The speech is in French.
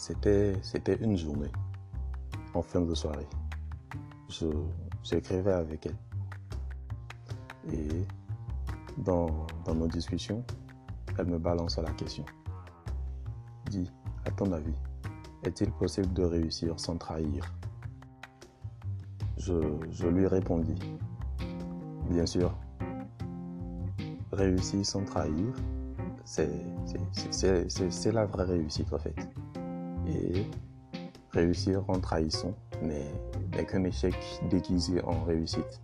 C'était, c'était une journée, en fin de soirée. Je, j'écrivais avec elle. Et dans, dans nos discussions, elle me balance la question. Dis, à ton avis, est-il possible de réussir sans trahir? Je, je lui répondis, bien sûr, réussir sans trahir, c'est la vraie réussite en fait. Et réussir en trahissant n'est qu'un échec déguisé en réussite.